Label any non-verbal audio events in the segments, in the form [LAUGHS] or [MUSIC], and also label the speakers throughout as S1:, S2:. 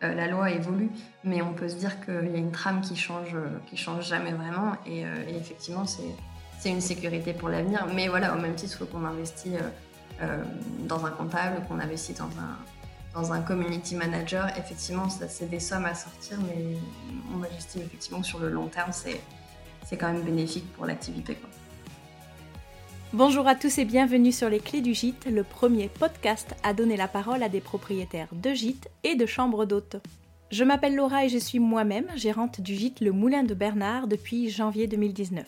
S1: la loi évolue, mais on peut se dire qu'il y a une trame qui change, qui change jamais vraiment. Et, effectivement, c'est une sécurité pour l'avenir. Mais voilà, au même titre qu'on investit dans un comptable, qu'on investit dans un, dans un community manager, effectivement, c'est des sommes à sortir, mais on estime effectivement que sur le long terme, c'est quand même bénéfique pour l'activité.
S2: Bonjour à tous et bienvenue sur les Clés du Gîte, le premier podcast à donner la parole à des propriétaires de gîtes et de chambres d'hôtes. Je m'appelle Laura et je suis moi-même gérante du gîte Le Moulin de Bernard depuis janvier 2019.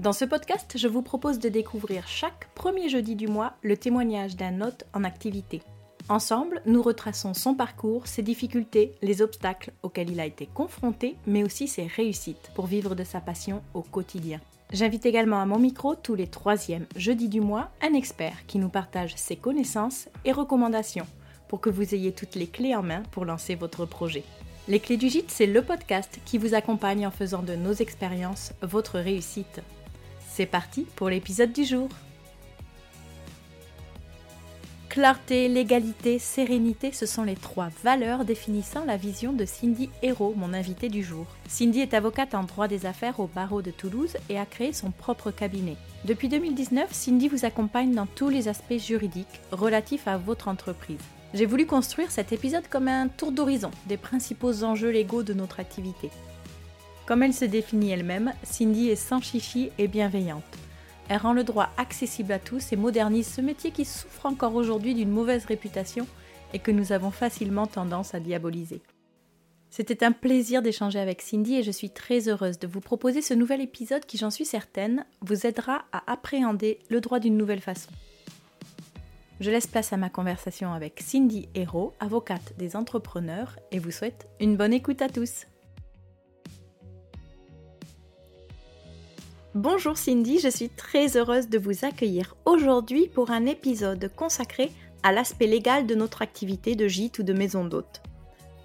S2: Dans ce podcast, je vous propose de découvrir chaque premier jeudi du mois le témoignage d'un hôte en activité. Ensemble, nous retraçons son parcours, ses difficultés, les obstacles auxquels il a été confronté, mais aussi ses réussites pour vivre de sa passion au quotidien. J'invite également à mon micro tous les troisièmes jeudis du mois un expert qui nous partage ses connaissances et recommandations pour que vous ayez toutes les clés en main pour lancer votre projet. Les Clés du Gîte, c'est le podcast qui vous accompagne en faisant de nos expériences votre réussite. C'est parti pour l'épisode du jour. Clarté, légalité, sérénité, ce sont les trois valeurs définissant la vision de Cindy Hérault, mon invité du jour. Cindy est avocate en droit des affaires au barreau de Toulouse et a créé son propre cabinet. Depuis 2019, Cindy vous accompagne dans tous les aspects juridiques relatifs à votre entreprise. J'ai voulu construire cet épisode comme un tour d'horizon des principaux enjeux légaux de notre activité. Comme elle se définit elle-même, Cindy est sans chichi et bienveillante. Elle rend le droit accessible à tous et modernise ce métier qui souffre encore aujourd'hui d'une mauvaise réputation et que nous avons facilement tendance à diaboliser. C'était un plaisir d'échanger avec Cindy et je suis très heureuse de vous proposer ce nouvel épisode qui, j'en suis certaine, vous aidera à appréhender le droit d'une nouvelle façon. Je laisse place à ma conversation avec Cindy Hérault, avocate des entrepreneurs, et vous souhaite une bonne écoute à tous. Bonjour Cindy, je suis très heureuse de vous accueillir aujourd'hui pour un épisode consacré à l'aspect légal de notre activité de gîte ou de maison d'hôte.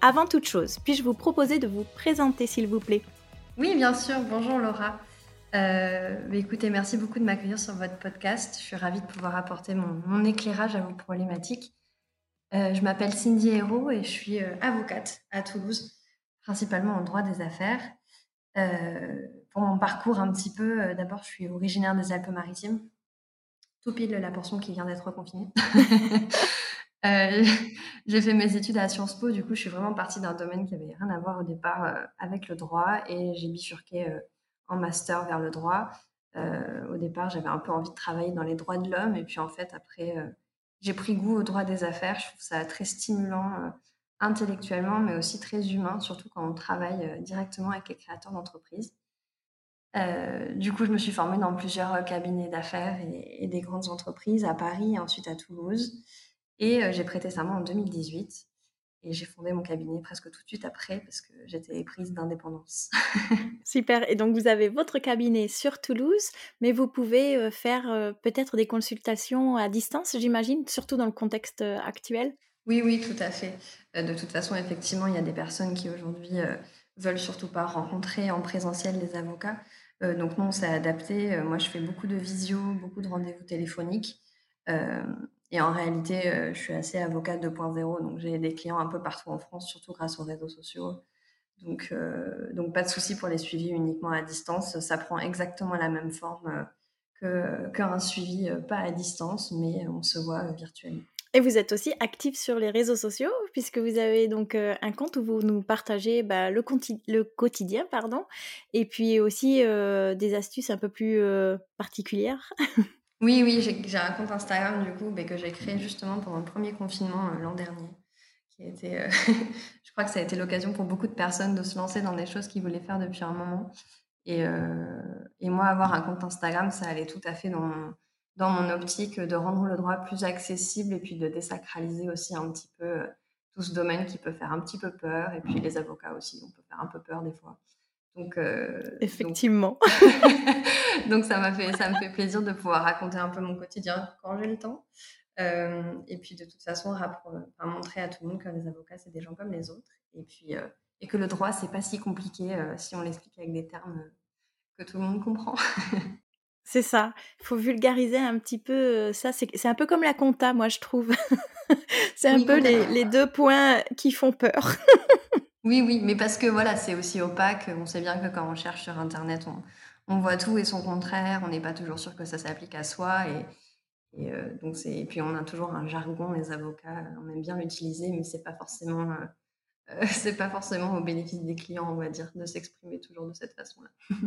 S2: Avant toute chose, puis-je vous proposer de vous présenter s'il vous plaît?
S1: Oui, bien sûr. Bonjour Laura. Euh, écoutez, merci beaucoup de m'accueillir sur votre podcast. Je suis ravie de pouvoir apporter mon, éclairage à vos problématiques. Euh, je m'appelle Cindy Hérault et je suis euh, avocate à Toulouse, principalement en droit des affaires. Pour mon parcours un petit peu, euh, d'abord, je suis originaire des Alpes-Maritimes, tout pile la portion qui vient d'être reconfinée. [LAUGHS] Euh, j'ai fait mes études à Sciences Po, du coup, je suis vraiment partie d'un domaine qui avait rien à voir au départ avec le droit et j'ai bifurqué en master vers le droit. au départ, j'avais un peu envie de travailler dans les droits de l'homme et puis en fait, après, j'ai pris goût au droit des affaires. Je trouve ça très stimulant intellectuellement, mais aussi très humain, surtout quand on travaille euh, directement avec les créateurs d'entreprises. Euh, du coup, je me suis formée dans plusieurs euh, cabinets d'affaires et, des grandes entreprises à Paris et ensuite à Toulouse. Et j'ai prêté serment en 2018. Et j'ai fondé mon cabinet presque tout de suite après parce que j'étais prise d'indépendance. [LAUGHS]
S2: Super. Et donc, vous avez votre cabinet sur Toulouse, mais vous pouvez faire peut-être des consultations à distance, j'imagine, surtout dans le contexte actuel.
S1: Oui, oui, tout à fait. Euh, de toute façon, effectivement, il y a des personnes qui aujourd'hui euh, veulent surtout pas rencontrer en présentiel les avocats. Euh, donc nous, on s'est adapté. moi, je fais beaucoup de visio, beaucoup de rendez-vous téléphoniques. et en réalité, je suis assez avocat 2.0, donc j'ai des clients un peu partout en France, surtout grâce aux réseaux sociaux. Donc, donc pas de souci pour les suivis uniquement à distance. Ça prend exactement la même forme qu'un suivi pas à distance, mais on se voit virtuellement.
S2: Et vous êtes aussi actif sur les réseaux sociaux, puisque vous avez donc euh, un compte où vous nous partagez bah, le, quotidien, pardon, et puis aussi euh, des astuces un peu plus euh, particulières. [LAUGHS]
S1: oui, oui, j'ai un compte Instagram du coup que j'ai créé justement pendant le premier confinement l'an dernier. Qui a [LAUGHS] je crois que ça a été l'occasion pour beaucoup de personnes de se lancer dans des choses qu'ils voulaient faire depuis un moment. Et, et moi, avoir un compte Instagram, ça allait tout à fait dans dans mon optique de rendre le droit plus accessible et puis de désacraliser aussi un petit peu euh, tout ce domaine qui peut faire un petit peu peur et puis les avocats aussi, on peut faire un peu peur des fois.
S2: Donc, euh, Effectivement. [LAUGHS]
S1: Donc, ça m'a fait, ça me fait plaisir de pouvoir raconter un peu mon quotidien quand j'ai le temps. Euh, et puis de toute façon, montrer à tout le monde que les avocats, c'est des gens comme les autres. Et puis et que le droit, c'est pas si compliqué si on l'explique avec des termes que tout le monde comprend. [LAUGHS]
S2: C'est ça. Il faut vulgariser un petit peu ça. C'est un peu comme la compta, moi, je trouve. [LAUGHS] c'est un peu les, les, deux points qui font peur.
S1: oui, oui, mais parce que voilà, c'est aussi opaque. On sait bien que quand on cherche sur Internet, on, on voit tout et son contraire. On n'est pas toujours sûr que ça s'applique à soi. Et, et donc c'est. puis on a toujours un jargon, les avocats, on aime bien l'utiliser, mais c'est pas forcément. [LAUGHS] c'est pas forcément au bénéfice des clients, on va dire, de s'exprimer toujours de cette façon-là. [LAUGHS]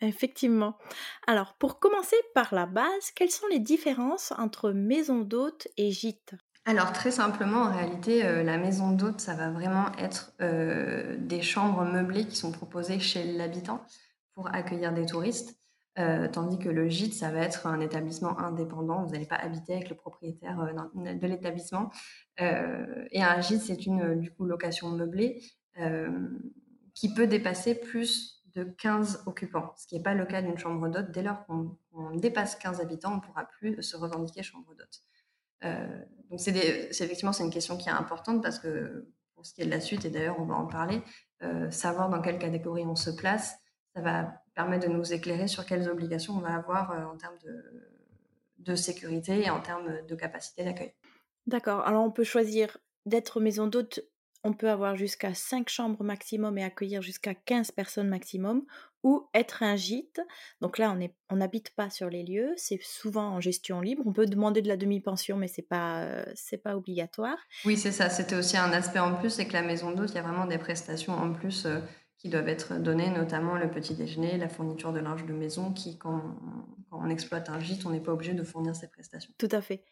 S2: Effectivement. Alors, pour commencer par la base, quelles sont les différences entre maison d'hôte et gîte
S1: alors très simplement, en réalité, euh, la maison d'hôte, ça va vraiment être euh, des chambres meublées qui sont proposées chez l'habitant pour accueillir des touristes, euh, tandis que le gîte, ça va être un établissement indépendant. Vous n'allez pas habiter avec le propriétaire de l'établissement. et un gîte, c'est une du coup location meublée qui peut dépasser plus de 15 occupants, ce qui n'est pas le cas d'une chambre d'hôte. Dès lors qu'on dépasse 15 habitants, on ne pourra plus se revendiquer chambre d'hôte. Euh, donc c'est effectivement c'est une question qui est importante parce que pour ce qui est de la suite, et d'ailleurs on va en parler, euh, savoir dans quelle catégorie on se place, ça va permettre de nous éclairer sur quelles obligations on va avoir euh, en termes de, de sécurité et en termes de capacité d'accueil.
S2: D'accord, alors on peut choisir d'être maison d'hôte on peut avoir jusqu'à 5 chambres maximum et accueillir jusqu'à 15 personnes maximum, ou être un gîte. Donc là, on n'habite pas sur les lieux, c'est souvent en gestion libre. On peut demander de la demi-pension, mais c'est pas euh, pas obligatoire.
S1: Oui, c'est ça. C'était aussi un aspect en plus, c'est que la maison d'hôte, il y a vraiment des prestations en plus euh, qui doivent être données, notamment le petit déjeuner, la fourniture de linge de maison, qui quand on exploite un gîte, on n'est pas obligé de fournir ces prestations.
S2: Tout à fait.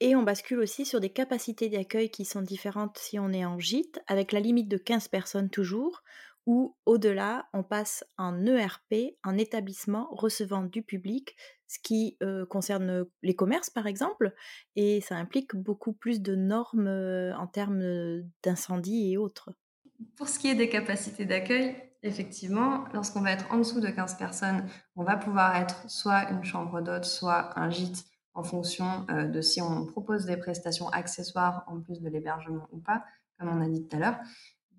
S2: Et on bascule aussi sur des capacités d'accueil qui sont différentes si on est en gîte, avec la limite de 15 personnes toujours, ou au-delà, on passe en ERP, en établissement recevant du public, ce qui euh, concerne les commerces par exemple, et ça implique beaucoup plus de normes euh, en termes d'incendie et autres.
S1: Pour ce qui est des capacités d'accueil, effectivement, lorsqu'on va être en dessous de 15 personnes, on va pouvoir être soit une chambre d'hôte, soit un gîte en fonction euh, de si on propose des prestations accessoires en plus de l'hébergement ou pas, comme on a dit tout à l'heure.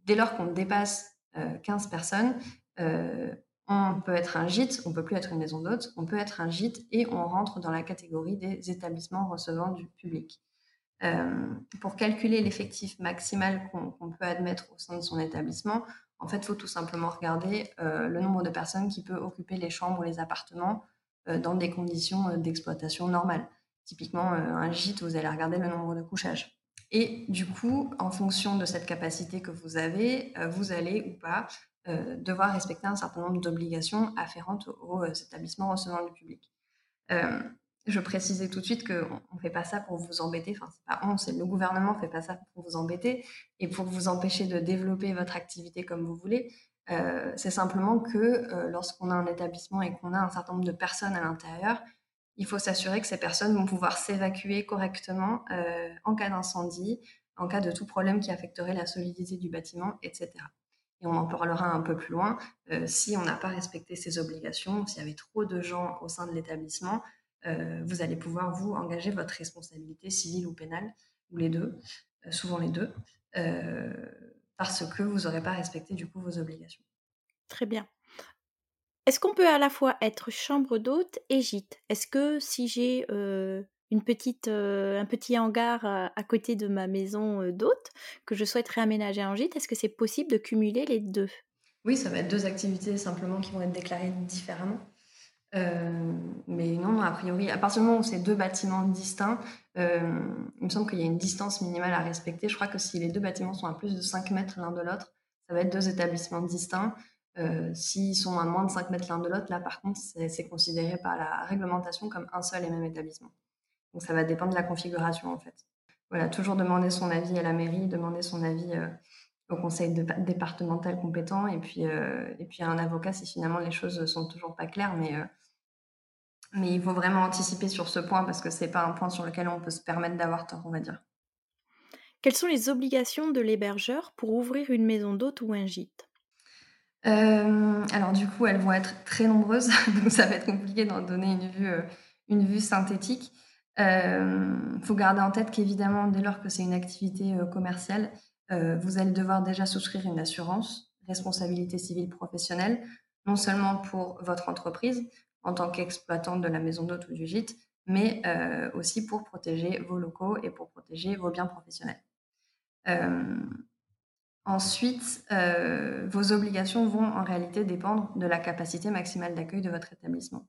S1: Dès lors qu'on dépasse 15 euh, personnes, euh, on peut être un gîte, on peut plus être une maison d'hôte, on peut être un gîte et on rentre dans la catégorie des établissements recevant du public. pour calculer l'effectif maximal qu'on peut admettre au sein de son établissement, en fait, il faut tout simplement regarder le nombre de personnes qui peut occuper les chambres ou les appartements dans des conditions euh, d'exploitation normales. Typiquement, euh, un gîte, vous allez regarder le nombre de couchages. Et du coup, en fonction de cette capacité que vous avez, vous allez ou pas devoir respecter un certain nombre d'obligations afférentes aux, établissements recevant du public. je précisais tout de suite qu'on ne fait pas ça pour vous embêter, enfin c'est pas on, c'est le gouvernement ne fait pas ça pour vous embêter et pour vous empêcher de développer votre activité comme vous voulez. Euh, c'est simplement que euh, lorsqu'on a un établissement et qu'on a un certain nombre de personnes à l'intérieur, il faut s'assurer que ces personnes vont pouvoir s'évacuer correctement euh, en cas d'incendie, en cas de tout problème qui affecterait la solidité du bâtiment, etc. Et on en parlera un peu plus loin. si on n'a pas respecté ces obligations, s'il y avait trop de gens au sein de l'établissement, vous allez pouvoir vous engager votre responsabilité civile ou pénale, ou les deux, souvent les deux parce que vous n'aurez pas respecté du coup vos obligations.
S2: Très bien. Est-ce qu'on peut à la fois être chambre d'hôte et gîte? Est-ce que si j'ai une petite, un petit hangar à, côté de ma maison d'hôte que je souhaiterais aménager en gîte, est-ce que c'est possible de cumuler les deux?
S1: Oui, ça va être deux activités simplement qui vont être déclarées différemment. Euh, mais non, a priori, à partir du moment où c'est deux bâtiments distincts, euh, il me semble qu'il y a une distance minimale à respecter. Je crois que si les deux bâtiments sont à plus de 5 mètres l'un de l'autre, ça va être deux établissements distincts. Euh, s'ils sont à moins de 5 mètres l'un de l'autre, là par contre, c'est considéré par la réglementation comme un seul et même établissement. Donc ça va dépendre de la configuration en fait. Voilà, toujours demander son avis à la mairie, demander son avis au conseil départemental compétent et puis, et puis à un avocat si finalement les choses sont toujours pas claires. Mais mais il faut vraiment anticiper sur ce point parce que ce n'est pas un point sur lequel on peut se permettre d'avoir tort, on va dire.
S2: Quelles sont les obligations de l'hébergeur pour ouvrir une maison d'hôte ou un gîte?
S1: Euh, Alors du coup, elles vont être très nombreuses, [LAUGHS] donc ça va être compliqué d'en donner une vue, euh, une vue synthétique. Il euh, faut garder en tête qu'évidemment, dès lors que c'est une activité commerciale, vous allez devoir déjà souscrire une assurance, responsabilité civile professionnelle, non seulement pour votre entreprise, en tant qu'exploitante de la maison d'hôte ou du gîte, mais aussi pour protéger vos locaux et pour protéger vos biens professionnels. Ensuite, vos obligations vont en réalité dépendre de la capacité maximale d'accueil de votre établissement.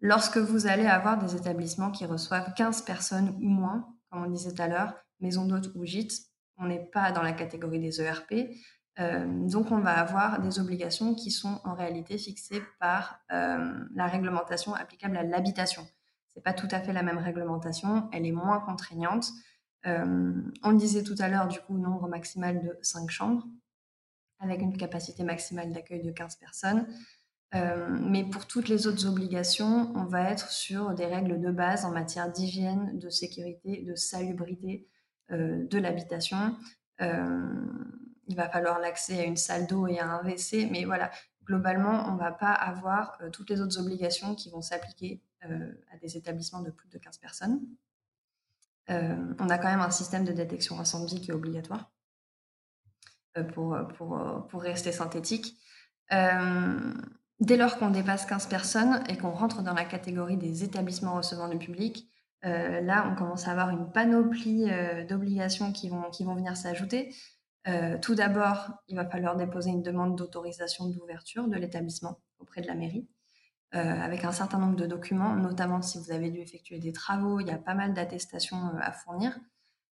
S1: Lorsque vous allez avoir des établissements qui reçoivent 15 personnes ou moins, comme on disait tout à l'heure, maison d'hôtes ou gîtes, on n'est pas dans la catégorie des ERP. Euh, donc, on va avoir des obligations qui sont en réalité fixées par euh, la réglementation applicable à l'habitation. Ce n'est pas tout à fait la même réglementation, elle est moins contraignante. Euh, on disait tout à l'heure, du coup, nombre maximal de 5 chambres, avec une capacité maximale d'accueil de 15 personnes. Mais pour toutes les autres obligations, on va être sur des règles de base en matière d'hygiène, de sécurité, de salubrité de l'habitation. Il va falloir l'accès à une salle d'eau et à un WC, mais voilà, globalement, on ne va pas avoir toutes les autres obligations qui vont s'appliquer à des établissements de plus de 15 personnes. on a quand même un système de détection incendie qui est obligatoire pour, rester synthétique. Dès lors qu'on dépasse 15 personnes et qu'on rentre dans la catégorie des établissements recevant du public, euh, là, on commence à avoir une panoplie euh, d'obligations qui vont venir s'ajouter. Euh, tout d'abord, il va falloir déposer une demande d'autorisation d'ouverture de l'établissement auprès de la mairie, avec un certain nombre de documents, notamment si vous avez dû effectuer des travaux, il y a pas mal d'attestations à fournir.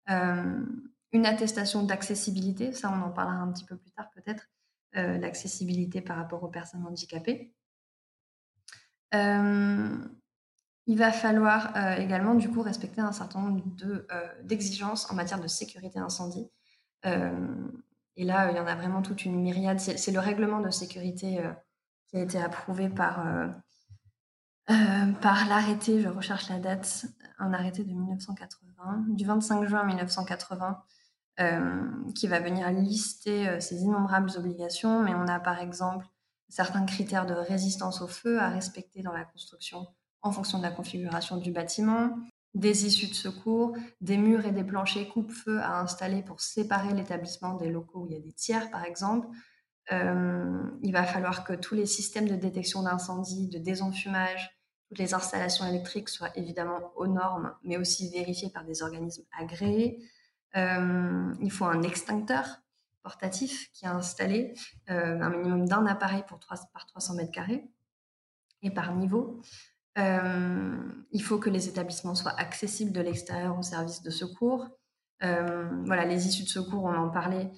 S1: une attestation d'accessibilité, ça on en parlera un petit peu plus tard peut-être, euh, l'accessibilité par rapport aux personnes handicapées. Euh, il va falloir euh, également du coup respecter un certain nombre d'exigences en matière de sécurité incendie. Et là, il y en a vraiment toute une myriade. C'est le règlement de sécurité qui a été approuvé par, par l'arrêté, je recherche la date, un arrêté de 1980, du 25 juin 1980, euh, qui va venir lister euh, ces innombrables obligations, mais on a par exemple certains critères de résistance au feu à respecter dans la construction en fonction de la configuration du bâtiment, des issues de secours, des murs et des planchers coupe-feu à installer pour séparer l'établissement des locaux où il y a des tiers, par exemple. Euh, il va falloir que tous les systèmes de détection d'incendie, de désenfumage, toutes les installations électriques soient évidemment aux normes, mais aussi vérifiées par des organismes agréés. Euh, il faut un extincteur portatif qui est installé, euh, un minimum d'un appareil pour 3, par 300 mètres carrés et par niveau. Euh, il faut que les établissements soient accessibles de l'extérieur aux services de secours. voilà, les issues de secours, on en parlait,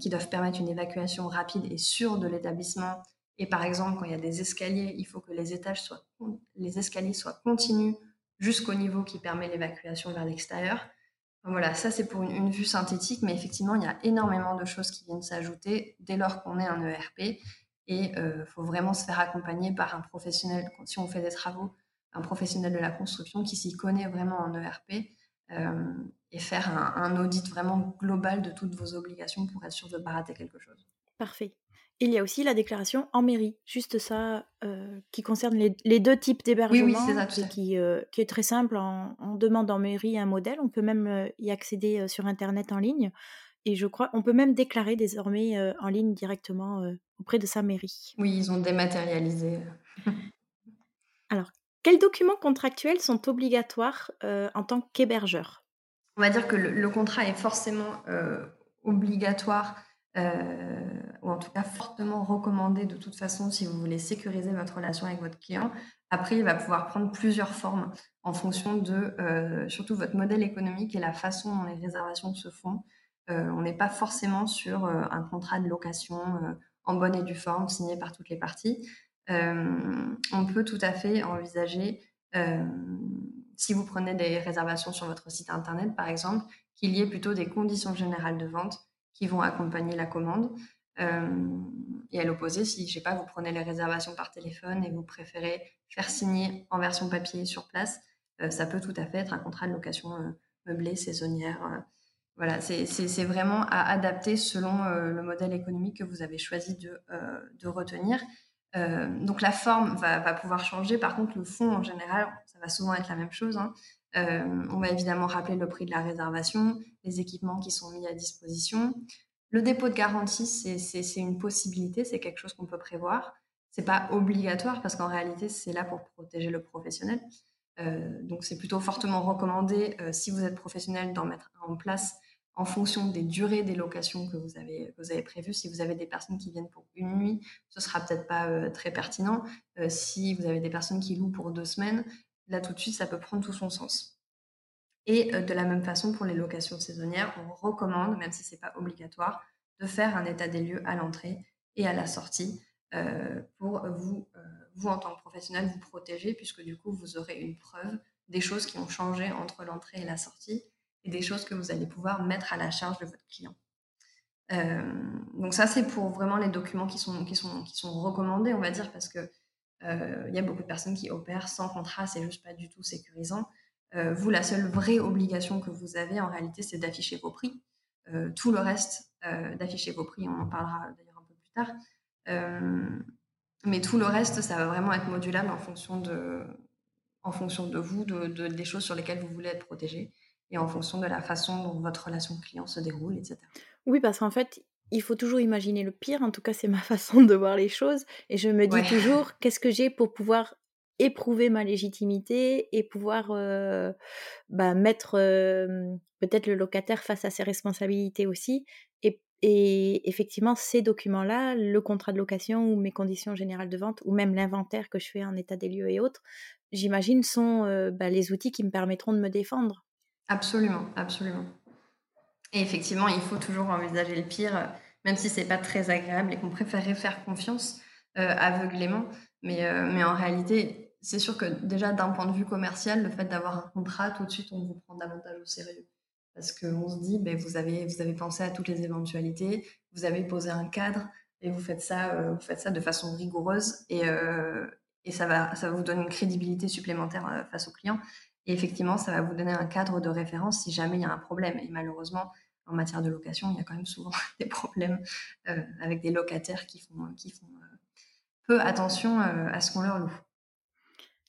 S1: qui doivent permettre une évacuation rapide et sûre de l'établissement. Et par exemple, quand il y a des escaliers, il faut que les étages soient, les escaliers soient continus jusqu'au niveau qui permet l'évacuation vers l'extérieur. Voilà, ça c'est pour une, vue synthétique, mais effectivement, il y a énormément de choses qui viennent s'ajouter dès lors qu'on est un ERP. Et il euh, faut vraiment se faire accompagner par un professionnel, si on fait des travaux, un professionnel de la construction qui s'y connaît vraiment en ERP euh, et faire un, audit vraiment global de toutes vos obligations pour être sûr de ne pas rater quelque chose.
S2: Parfait. Il y a aussi la déclaration en mairie, juste ça, euh, qui concerne les, deux types d'hébergement, oui, oui, qui, euh, qui, est très simple. On, demande en mairie un modèle, on peut même y accéder sur Internet en ligne. Et je crois, on peut même déclarer désormais en ligne directement auprès de sa mairie.
S1: Oui, ils ont dématérialisé.
S2: Alors, quels documents contractuels sont obligatoires en tant qu'hébergeur?
S1: On va dire que le contrat est forcément obligatoire euh, ou en tout cas fortement recommandé de toute façon si vous voulez sécuriser votre relation avec votre client. Après, il va pouvoir prendre plusieurs formes en fonction de euh, surtout votre modèle économique et la façon dont les réservations se font. Euh, on n'est pas forcément sur un contrat de location en bonne et due forme signé par toutes les parties. on peut tout à fait envisager, si vous prenez des réservations sur votre site internet par exemple, qu'il y ait plutôt des conditions générales de vente qui vont accompagner la commande. Euh, et à l'opposé, si, je sais pas, vous prenez les réservations par téléphone et vous préférez faire signer en version papier sur place, euh, ça peut tout à fait être un contrat de location euh, meublé, saisonnière. Voilà, c'est vraiment à adapter selon le modèle économique que vous avez choisi de, de retenir. donc la forme va, pouvoir changer. Par contre, le fond, en général, ça va souvent être la même chose. Hein. Euh, on va évidemment rappeler le prix de la réservation, les équipements qui sont mis à disposition. Le dépôt de garantie, c'est une possibilité, c'est quelque chose qu'on peut prévoir. c'est pas obligatoire parce qu'en réalité, c'est là pour protéger le professionnel. donc, c'est plutôt fortement recommandé, si vous êtes professionnel, d'en mettre en place en fonction des durées des locations que vous avez, prévues. Si vous avez des personnes qui viennent pour une nuit, ce sera peut-être pas très pertinent. si vous avez des personnes qui louent pour deux semaines, là tout de suite, ça peut prendre tout son sens. Et de la même façon, pour les locations saisonnières, on recommande, même si ce n'est pas obligatoire, de faire un état des lieux à l'entrée et à la sortie pour vous, vous, en tant que professionnel, vous protéger, puisque du coup, vous aurez une preuve des choses qui ont changé entre l'entrée et la sortie des choses que vous allez pouvoir mettre à la charge de votre client. donc ça, c'est pour vraiment les documents qui sont, qui sont, qui sont recommandés, on va dire, parce que il y a beaucoup de personnes qui opèrent sans contrat, c'est juste pas du tout sécurisant. Euh, vous, la seule vraie obligation que vous avez en réalité, c'est d'afficher vos prix. Euh, tout le reste, euh, d'afficher vos prix, on en parlera d'ailleurs un peu plus tard. mais tout le reste, ça va vraiment être modulable en fonction de, en fonction de vous, de, des choses sur lesquelles vous voulez être protégé et en fonction de la façon dont votre relation client se déroule, etc.
S2: Oui, parce qu'en fait, il faut toujours imaginer le pire. En tout cas, c'est ma [LAUGHS] façon de voir les choses. Et je me dis toujours, [LAUGHS] qu'est-ce que j'ai pour pouvoir éprouver ma légitimité et pouvoir bah, mettre peut-être le locataire face à ses responsabilités aussi. Et, et effectivement, ces documents-là, le contrat de location ou mes conditions générales de vente ou même l'inventaire que je fais en état des lieux et autres, j'imagine, sont bah, les outils qui me permettront de me défendre.
S1: Absolument, absolument. Et effectivement, il faut toujours envisager le pire, même si c'est pas très agréable et qu'on préférerait faire confiance aveuglément. Mais, mais en réalité, c'est sûr que déjà d'un point de vue commercial, le fait d'avoir un contrat, tout de suite, on vous prend davantage au sérieux. Parce qu'on se dit, ben, vous, avez, vous avez pensé à toutes les éventualités, vous avez posé un cadre et vous faites ça, euh, vous faites ça de façon rigoureuse et, euh, ça, va, ça vous donner une crédibilité supplémentaire euh, face aux clients. Et effectivement, ça va vous donner un cadre de référence si jamais il y a un problème. Et malheureusement, en matière de location, il y a quand même souvent [LAUGHS] des problèmes avec des locataires qui font, qui font peu attention à ce qu'on leur loue.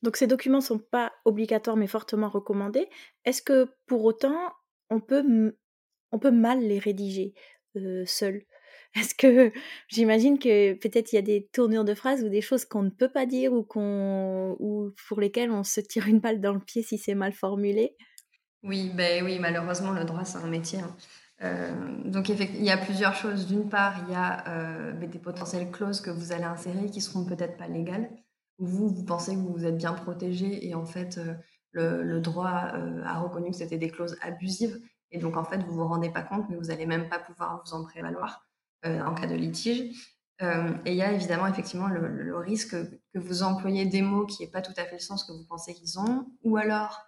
S2: Donc ces documents ne sont pas obligatoires mais fortement recommandés. Est-ce que pour autant on peut, on peut mal les rédiger seul [LAUGHS] Est-ce que j'imagine que peut-être il y a des tournures de phrases ou des choses qu'on ne peut pas dire ou, ou pour lesquelles on se tire une balle dans le pied si c'est mal formulé
S1: Oui, ben oui, malheureusement le droit c'est un métier. Hein. donc il y a plusieurs choses. D'une part, il y a ben, des potentielles clauses que vous allez insérer qui seront peut-être pas légales vous, vous pensez que vous êtes bien protégé et en fait, euh, le, droit euh, a reconnu que c'était des clauses abusives et donc en fait, vous vous rendez pas compte, mais vous n'allez même pas pouvoir vous en prévaloir euh, en cas de litige. et il y a évidemment effectivement le, risque que vous employez des mots qui n'aient pas tout à fait le sens que vous pensez qu'ils ont, ou alors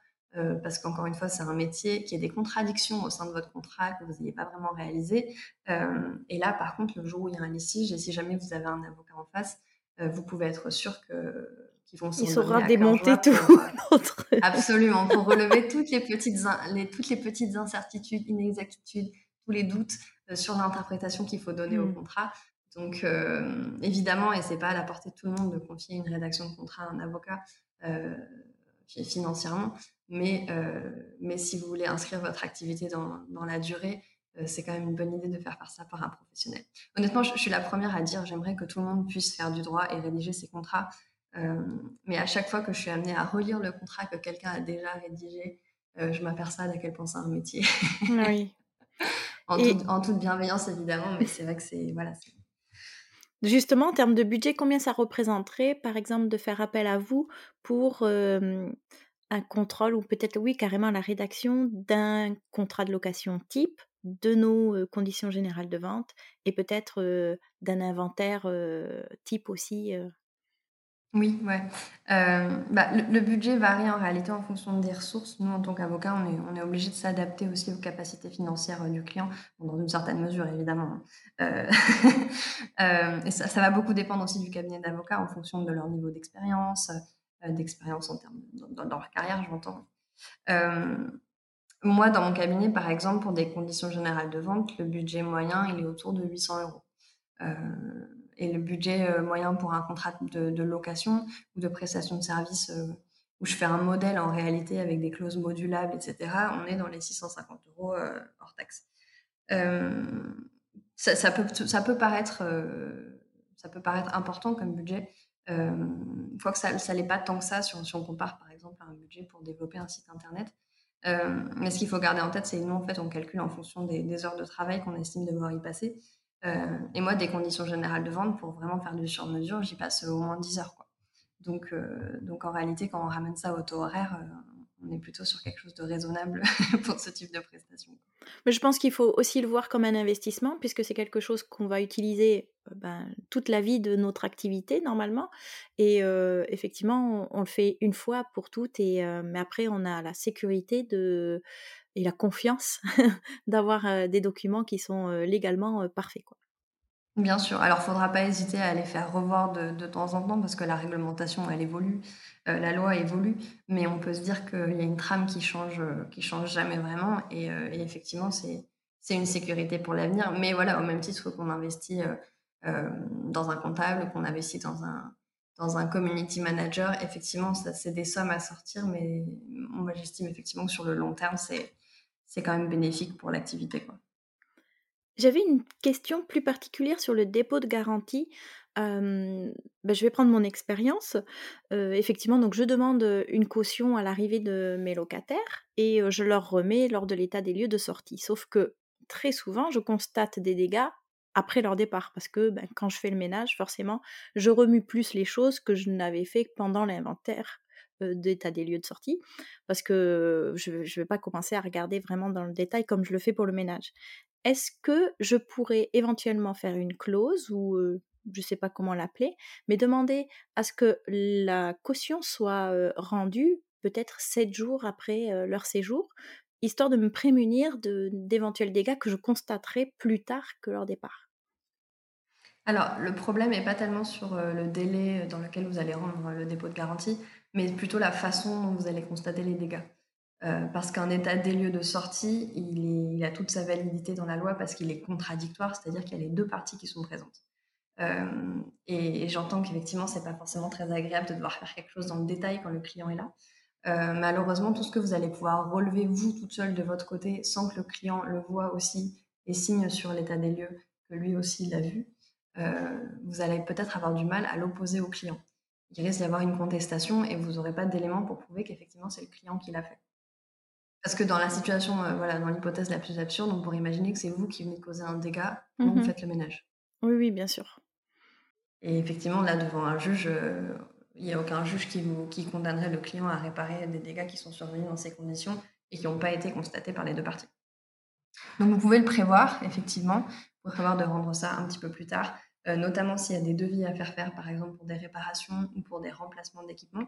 S1: parce qu'encore une fois, c'est un métier qui a des contradictions au sein de votre contrat que vous n'ayez pas vraiment réalisé. et là, par contre, le jour où il y a un litige, et si jamais vous avez un avocat en face, euh, vous pouvez être sûr que qu'ils vont
S2: Il saura démonter tout. [LAUGHS]
S1: Absolument, pour relever [LAUGHS] toutes les petites, les, toutes les petites incertitudes, inexactitudes, tous les doutes euh, sur l'interprétation qu'il faut donner au mmh. contrat. Donc, euh, évidemment, et c'est pas à la portée de tout le monde de confier une rédaction de contrat à un avocat financièrement, mais, mais si vous voulez inscrire votre activité dans, dans la durée, euh, c'est quand même une bonne idée de faire faire ça par un professionnel. Honnêtement, je, suis la première à dire j'aimerais que tout le monde puisse faire du droit et rédiger ses contrats. Euh, mais à chaque fois que je suis amenée à relire le contrat que quelqu'un a déjà rédigé, euh, je m'aperçois à quel point c'est un métier. Oui. [LAUGHS] en, toute bienveillance, évidemment, mais c'est vrai que c'est. Voilà,
S2: Justement, en termes de budget, combien ça représenterait, par exemple, de faire appel à vous pour un contrôle ou peut-être, oui, carrément la rédaction d'un contrat de location type de nos conditions générales de vente et peut-être d'un inventaire type aussi.
S1: Oui, ouais. Bah, le, budget varie en réalité en fonction des ressources. Nous, en tant qu'avocat, on est, obligé de s'adapter aussi aux capacités financières du client, dans une certaine mesure, évidemment. Hein. [LAUGHS] et ça, ça, va beaucoup dépendre aussi du cabinet d'avocats en fonction de leur niveau d'expérience, d'expérience en termes dans, dans leur carrière, j'entends. Moi, dans mon cabinet, par exemple, pour des conditions générales de vente, le budget moyen, il est autour de 800 euros. Euh, et le budget euh, moyen pour un contrat de, location ou de prestation de service euh, où je fais un modèle en réalité avec des clauses modulables, etc., on est dans les 650 euros hors taxe. Ça, peut, paraître, important comme budget, une fois que ça ça l'est pas tant que ça si on compare par exemple à un budget pour développer un site internet. mais ce qu'il faut garder en tête, c'est que nous, en fait, on calcule en fonction des heures de travail qu'on estime devoir y passer. Et moi, des conditions générales de vente, pour vraiment faire du sur mesure, j'y passe au moins 10 heures. Donc donc en réalité, quand on ramène ça au taux horaire, on est plutôt sur quelque chose de raisonnable [LAUGHS] pour ce type de prestation.
S2: Mais je pense qu'il faut aussi le voir comme un investissement, puisque c'est quelque chose qu'on va utiliser euh, ben, toute la vie de notre activité normalement. Et euh, effectivement, on, le fait une fois pour toutes, et, euh, mais après, on a la sécurité de, la confiance [LAUGHS] d'avoir des documents qui sont légalement parfaits. Quoi.
S1: Bien sûr. Alors, il ne faudra pas hésiter à les faire revoir de, de, temps en temps parce que la réglementation, elle évolue, la loi évolue, mais on peut se dire qu'il y a une trame qui change, qui change jamais vraiment. Et, et effectivement, c'est une sécurité pour l'avenir. Mais voilà, au même titre qu'on investit dans un comptable, qu'on investit dans un, dans un community manager, effectivement, c'est des sommes à sortir, mais moi, j'estime effectivement que sur le long terme, c'est quand même bénéfique pour l'activité.
S2: J'avais une question plus particulière sur le dépôt de garantie. Bah, je vais prendre mon expérience. effectivement, donc je demande une caution à l'arrivée de mes locataires et je leur remets lors de l'état des lieux de sortie. Sauf que très souvent, je constate des dégâts après leur départ parce que ben, quand je fais le ménage, forcément, je remue plus les choses que je n'avais fait pendant l'inventaire d'état des lieux de sortie, parce que je ne vais pas commencer à regarder vraiment dans le détail comme je le fais pour le ménage. Est-ce que je pourrais éventuellement faire une clause ou je ne sais pas comment l'appeler, mais demander à ce que la caution soit rendue peut-être sept jours après leur séjour, histoire de me prémunir d'éventuels dégâts que je constaterai plus tard que leur départ?
S1: Alors, le problème n'est pas tellement sur le délai dans lequel vous allez rendre le dépôt de garantie, mais plutôt la façon dont vous allez constater les dégâts. Euh, parce qu'un état des lieux de sortie, il, a toute sa validité dans la loi parce qu'il est contradictoire, c'est-à-dire qu'il y a les deux parties qui sont présentes. Euh, et, j'entends qu'effectivement, c'est pas forcément très agréable de devoir faire quelque chose dans le détail quand le client est là. Euh, malheureusement, tout ce que vous allez pouvoir relever vous toute seule de votre côté, sans que le client le voit aussi et signe sur l'état des lieux que lui aussi l'a vu, vous allez peut-être avoir du mal à l'opposer au client. Il risque d'y avoir une contestation et vous n'aurez pas d'éléments pour prouver qu'effectivement c'est le client qui l'a fait. Parce que dans la situation, euh, voilà, dans l'hypothèse la plus absurde, on pourrait imaginer que c'est vous qui venez causer un dégât quand vous mmh faites le ménage.
S2: Oui, oui, bien sûr.
S1: Et effectivement, là, devant un juge, euh, il n'y a aucun juge qui, vous, qui condamnerait le client à réparer des dégâts qui sont survenus dans ces conditions et qui n'ont pas été constatés par les deux parties. Donc, vous pouvez le prévoir, effectivement. Vous prévoir de rendre ça un petit peu plus tard, euh, notamment s'il y a des devis à faire faire, par exemple, pour des réparations ou pour des remplacements d'équipements.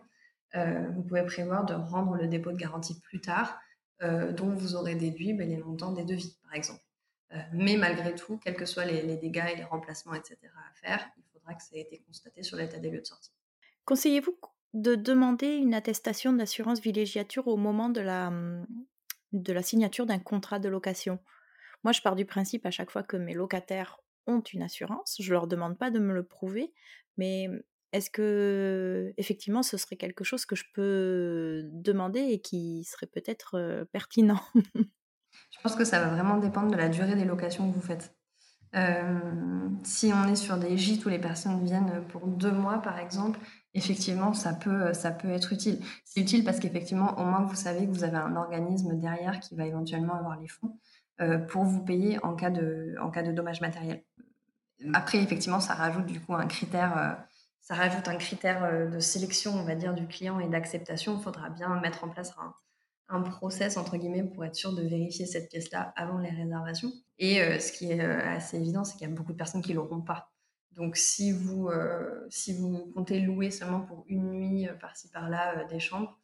S1: vous pouvez prévoir de rendre le dépôt de garantie plus tard euh, dont vous aurez déduit ben, les montants des devis, par exemple. Euh, mais malgré tout, quels que soient les, dégâts et les remplacements, etc., à faire, il faudra que ça ait été constaté sur l'état des lieux de sortie.
S2: Conseillez-vous de demander une attestation d'assurance villégiature au moment de la, de la signature d'un contrat de location? Moi, je pars du principe à chaque fois que mes locataires ont une assurance, je leur demande pas de me le prouver, mais est-ce que effectivement ce serait quelque chose que je peux demander et qui serait peut-être pertinent?
S1: Je pense que ça va vraiment dépendre de la durée des locations que vous faites. si on est sur des gîtes où les personnes viennent pour deux mois, par exemple, effectivement, ça peut, ça peut être utile. C'est utile parce qu'effectivement, au moins, vous savez que vous avez un organisme derrière qui va éventuellement avoir les fonds pour vous payer en cas de, en cas de dommages matériels. Après, effectivement, ça rajoute du coup un critère ça rajoute un critère euh, de sélection, on va dire, du client et d'acceptation. Il faudra bien mettre en place un, un, process, entre guillemets, pour être sûr de vérifier cette pièce-là avant les réservations. Et euh, ce qui est euh, assez évident, c'est qu'il y a beaucoup de personnes qui ne l'auront pas. Donc, si vous, si vous comptez louer seulement pour une nuit par-ci par-là des chambres,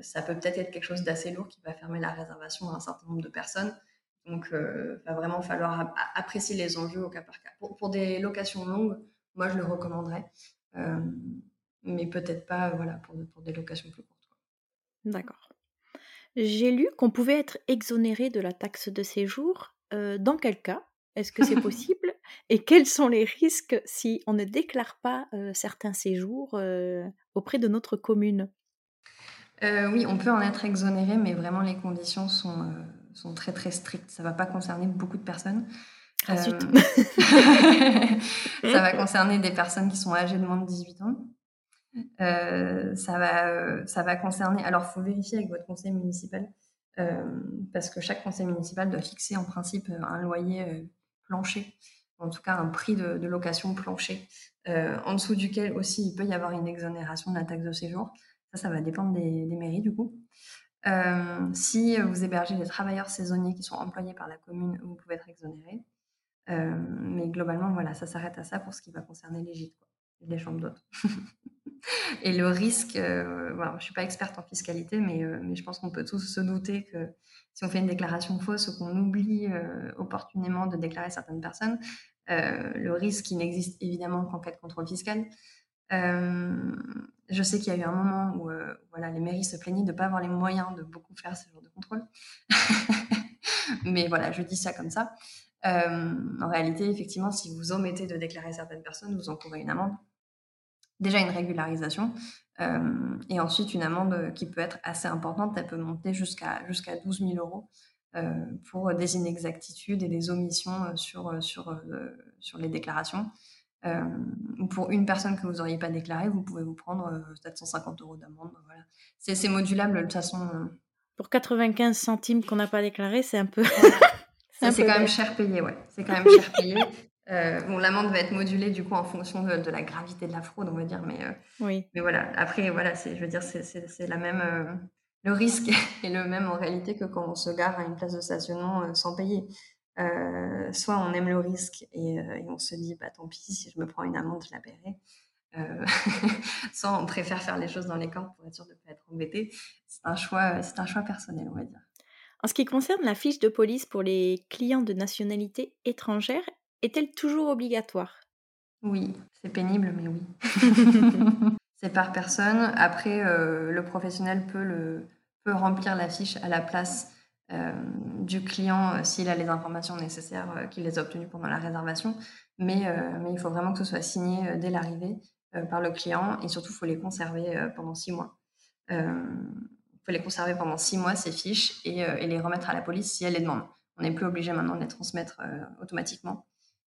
S1: ça peut peut-être être quelque chose d'assez lourd qui va fermer la réservation à un certain nombre de personnes. Donc, il va vraiment falloir apprécier les enjeux au cas par cas. Pour, pour des locations longues, moi, je le recommanderais. Euh, mais peut-être pas voilà, pour, pour, des locations plus courtes.
S2: D'accord. J'ai lu qu'on pouvait être exonéré de la taxe de séjour. Euh, dans quel cas? Est-ce que c'est [LAUGHS] possible? Et quels sont les risques si on ne déclare pas euh, certains séjours auprès de notre commune?
S1: Oui, on peut en être exonéré, mais vraiment les conditions sont, sont très très strictes. Ça ne va pas concerner beaucoup de personnes.
S2: Ah, [LAUGHS]
S1: ça va concerner des personnes qui sont âgées de moins de 18 ans. ça, va, ça va concerner. Alors, il faut vérifier avec votre conseil municipal, parce que chaque conseil municipal doit fixer en principe un loyer plancher, en tout cas un prix de, location plancher, en dessous duquel aussi il peut y avoir une exonération de la taxe de séjour. Ça, ça va dépendre des, mairies du coup. Si vous hébergez des travailleurs saisonniers qui sont employés par la commune, vous pouvez être exonéré. mais globalement, voilà, ça s'arrête à ça pour ce qui va concerner les gîtes, les chambres d'hôtes. [LAUGHS] Et le risque, je ne suis pas experte en fiscalité, mais, mais je pense qu'on peut tous se douter que si on fait une déclaration fausse ou qu'on oublie opportunément de déclarer certaines personnes, le risque qui n'existe évidemment qu'en cas de contrôle fiscal, je sais qu'il y a eu un moment où euh, voilà, les mairies se plaignaient de ne pas avoir les moyens de beaucoup faire ce genre de contrôle. [LAUGHS] Mais voilà, je dis ça comme ça. en réalité, effectivement, si vous omettez de déclarer certaines personnes, vous encourez une amende. Déjà une régularisation et ensuite une amende qui peut être assez importante. Elle peut monter jusqu'à jusqu'à 12 000 euros pour des inexactitudes et des omissions sur, sur, sur les déclarations. Euh, pour une personne que vous n'auriez pas déclarée, vous pouvez vous prendre 750 euh, euros d'amende. Voilà. C'est modulable de toute façon. Euh.
S2: Pour 95 centimes qu'on n'a pas déclaré, c'est un peu. [LAUGHS]
S1: c'est quand même cher payé, ouais. C'est quand même cher payé. bon, l'amende va être modulée du coup en fonction de, la gravité de la fraude, on va dire, mais
S2: oui.
S1: Mais voilà. Après, voilà, c'est, je veux dire, c'est la même. le risque [LAUGHS] est le même en réalité que quand on se gare à une place de stationnement sans payer. Euh, soit on aime le risque euh, et, on se dit, bah, tant pis, si je me prends une amende, je la paierai. Euh, [LAUGHS] soit on préfère faire les choses dans les cordes pour être sûr de ne pas être embêté. C'est un, choix, c'est un choix personnel, on va dire.
S2: En ce qui concerne la fiche de police pour les clients de nationalité étrangère, est-elle toujours obligatoire?
S1: Oui, c'est pénible, mais oui. [LAUGHS] c'est par personne. Après, le professionnel peut, le, peut remplir la fiche à la place du client euh, s'il a les informations nécessaires euh, qu'il les a obtenues pendant la réservation. Mais, il faut vraiment que ce soit signé dès l'arrivée par le client et surtout, il faut les conserver pendant six mois. Il faut les conserver pendant six mois, ces fiches, et, et, les remettre à la police si elle les demande. On n'est plus obligé maintenant de les transmettre automatiquement,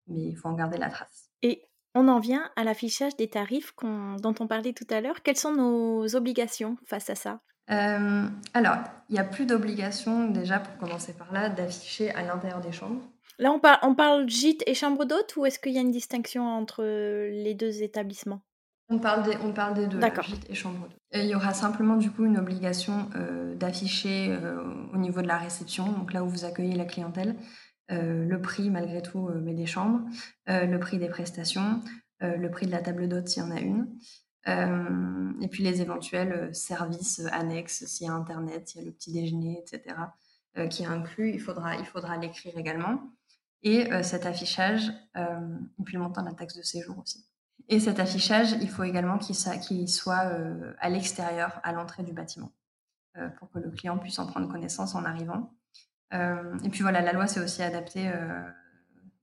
S1: mais il faut en garder la trace.
S2: Et on en vient à l'affichage des tarifs dont on parlait tout à l'heure. Quelles sont nos obligations face à ça?
S1: Euh, alors, il n'y a plus d'obligation, déjà, pour commencer par là, d'afficher à l'intérieur des chambres.
S2: Là, on, parle, on parle gîte et chambre d'hôte ou est-ce qu'il y a une distinction entre les deux établissements?
S1: On parle, des, on parle des deux, gîte et chambre d'hôte. Il y aura simplement du coup une obligation euh, d'afficher euh, au niveau de la réception, donc là où vous accueillez la clientèle, le prix malgré tout mais des chambres, le prix des prestations, le prix de la table d'hôte s'il y en a une. Euh, et puis les éventuels euh, services euh, annexes, s'il y a Internet, s'il y a le petit déjeuner, etc., qui est inclus, il faudra, il faudra l'écrire également. Et cet affichage, et puis le montant de la taxe de séjour aussi. Et cet affichage, il faut également qu'il soit à l'extérieur, à l'entrée du bâtiment, pour que le client puisse en prendre connaissance en arrivant. et puis voilà, la loi s'est aussi adaptée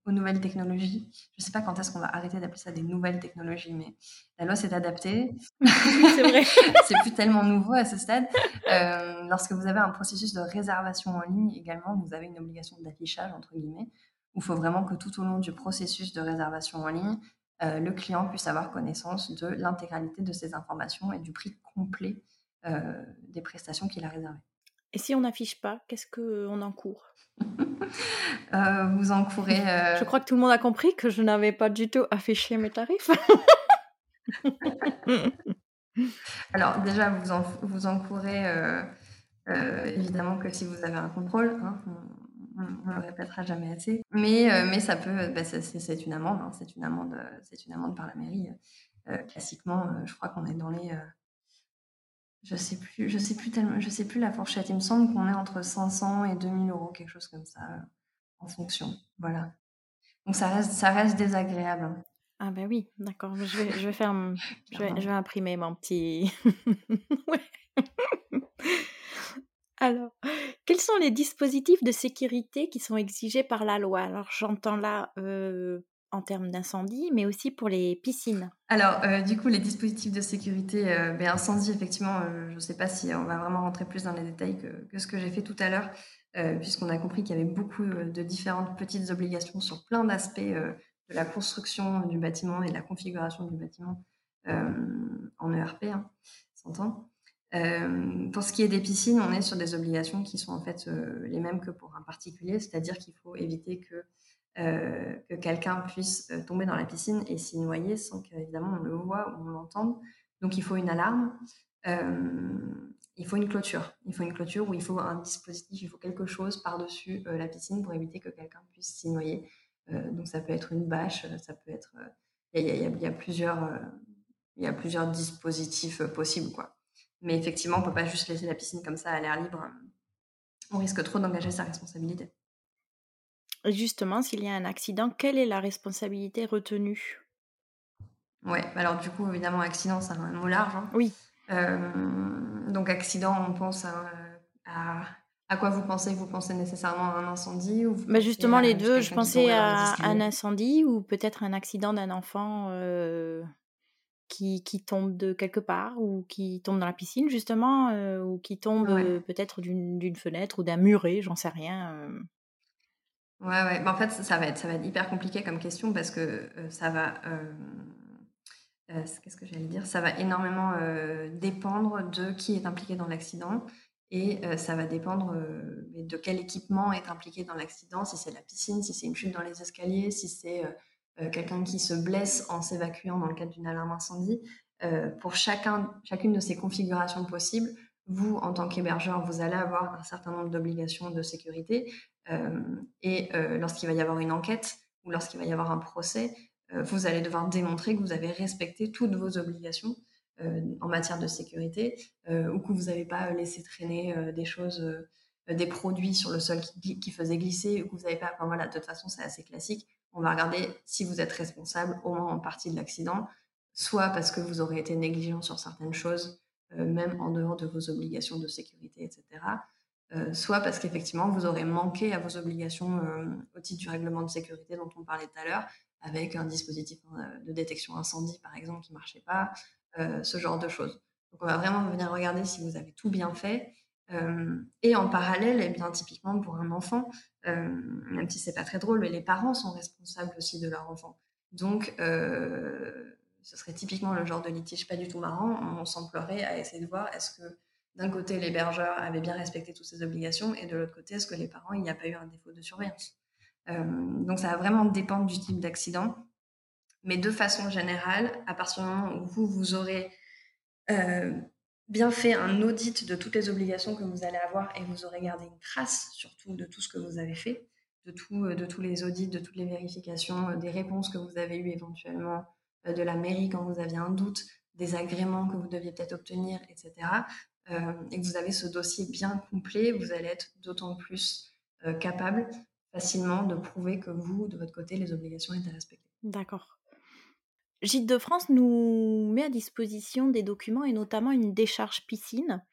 S1: aux nouvelles technologies. Je ne sais pas quand est-ce qu'on va arrêter d'appeler ça des nouvelles technologies, mais la loi s'est adaptée.
S2: c'est vrai. [LAUGHS]
S1: c'est plus tellement nouveau à ce stade. Euh, lorsque vous avez un processus de réservation en ligne, également, vous avez une obligation d'affichage, entre guillemets, où il faut vraiment que tout au long du processus de réservation en ligne, euh, le client puisse avoir connaissance de l'intégralité de ses informations et du prix complet euh, des prestations qu'il a réservées.
S2: Et si on n'affiche pas, qu'est-ce qu'on encourt [LAUGHS]
S1: euh, Vous encourez. Euh
S2: Je crois que tout le monde a compris que je n'avais pas du tout affiché mes tarifs. [LAUGHS]
S1: Alors déjà, vous, en, vous encourez euh, évidemment que si vous avez un contrôle, hein, on ne le répétera jamais assez, mais, mais ça peut, bah, c'est une amende, hein, c'est une amende, c'est une amende par la mairie. classiquement, je crois qu'on est dans les je sais plus, je sais plus tellement, je sais plus la fourchette. Il me semble qu'on est entre 500 et 2000 euros, quelque chose comme ça, euh, en fonction. Voilà. Donc ça reste, ça reste désagréable.
S2: Ah ben oui, d'accord. Je vais, je vais faire, je vais, je vais imprimer mon petit. [LAUGHS] Alors, quels sont les dispositifs de sécurité qui sont exigés par la loi? Alors, j'entends là euh, en termes d'incendie, mais aussi pour les piscines
S1: Alors, euh, du coup, les dispositifs de sécurité, euh, ben, incendie, effectivement, euh, je ne sais pas si on va vraiment rentrer plus dans les détails que, ce que j'ai fait tout à l'heure. puisqu'on a compris qu'il y avait beaucoup de différentes petites obligations sur plein d'aspects de la construction du bâtiment et de la configuration du bâtiment en ERP, hein, s'entend. pour ce qui est des piscines, on est sur des obligations qui sont en fait les mêmes que pour un particulier, c'est-à-dire qu'il faut éviter que euh, que quelqu'un puisse euh, tomber dans la piscine et s'y noyer sans qu'évidemment on le voit ou on l'entende. Donc il faut une alarme, euh, il faut une clôture. Il faut une clôture où il faut un dispositif, il faut quelque chose par-dessus la piscine pour éviter que quelqu'un puisse s'y noyer. donc ça peut être une bâche, ça peut être... Il y, a, plusieurs, il y a plusieurs dispositifs possibles. Quoi. Mais effectivement, on ne peut pas juste laisser la piscine comme ça à l'air libre. On risque trop d'engager sa responsabilité.
S2: Justement, s'il y a un accident, quelle est la responsabilité retenue?
S1: Ouais, alors du coup, évidemment, accident, c'est un mot large. Hein.
S2: Oui.
S1: donc, accident, on pense à, à, quoi vous pensez? Vous pensez nécessairement à un incendie ou
S2: bah Justement, les deux. Je pensais à un incendie ou peut-être un accident d'un enfant qui, qui, tombe de quelque part ou qui tombe dans la piscine, justement, ou qui tombe peut-être d'une fenêtre ou d'un muret, j'en sais rien.
S1: Ouais, ouais. En fait, ça va être, ça va être hyper compliqué comme question parce que euh, ça va. Euh, euh, qu'est-ce que j'allais dire? Ça va énormément dépendre de qui est impliqué dans l'accident et ça va dépendre de quel équipement est impliqué dans l'accident, si c'est la piscine, si c'est une chute dans les escaliers, si c'est quelqu'un qui se blesse en s'évacuant dans le cadre d'une alarme incendie. pour chacun, chacune de ces configurations possibles, vous, en tant qu'hébergeur, vous allez avoir un certain nombre d'obligations de sécurité. Euh, et euh, lorsqu'il va y avoir une enquête ou lorsqu'il va y avoir un procès, euh, vous allez devoir démontrer que vous avez respecté toutes vos obligations en matière de sécurité ou que vous n'avez pas laissé traîner des choses, des produits sur le sol qui, faisaient glisser ou que vous n'avez pas. Enfin voilà, de toute façon, c'est assez classique. On va regarder si vous êtes responsable au moins en partie de l'accident, soit parce que vous aurez été négligent sur certaines choses, même en dehors de vos obligations de sécurité, etc. Euh, soit parce qu'effectivement, vous aurez manqué à vos obligations euh, au titre du règlement de sécurité dont on parlait tout à l'heure, avec un dispositif euh, de détection incendie, par exemple, qui ne marchait pas, ce genre de choses. Donc, on va vraiment venir regarder si vous avez tout bien fait. et en parallèle, eh bien, typiquement pour un enfant, même si c'est pas très drôle, mais les parents sont responsables aussi de leur enfant. Donc, ce serait typiquement le genre de litige pas du tout marrant. On s'emploierait à essayer de voir est-ce que d'un côté, l'hébergeur avait bien respecté toutes ses obligations, et de l'autre côté, est-ce que les parents, il n'y a pas eu un défaut de surveillance? Euh, Donc, ça va vraiment dépendre du type d'accident. Mais de façon générale, à partir du moment où vous, vous aurez euh, bien fait un audit de toutes les obligations que vous allez avoir et vous aurez gardé une trace surtout de tout ce que vous avez fait, de, de tous les audits, de toutes les vérifications, des réponses que vous avez eues éventuellement euh, de la mairie quand vous aviez un doute, des agréments que vous deviez peut-être obtenir, etc. Euh, et que vous avez ce dossier bien complet, vous allez être d'autant plus euh, capable facilement de prouver que vous, de votre côté, les obligations étaient respectées.
S2: D'accord. Gîte de France nous met à disposition des documents et notamment une décharge piscine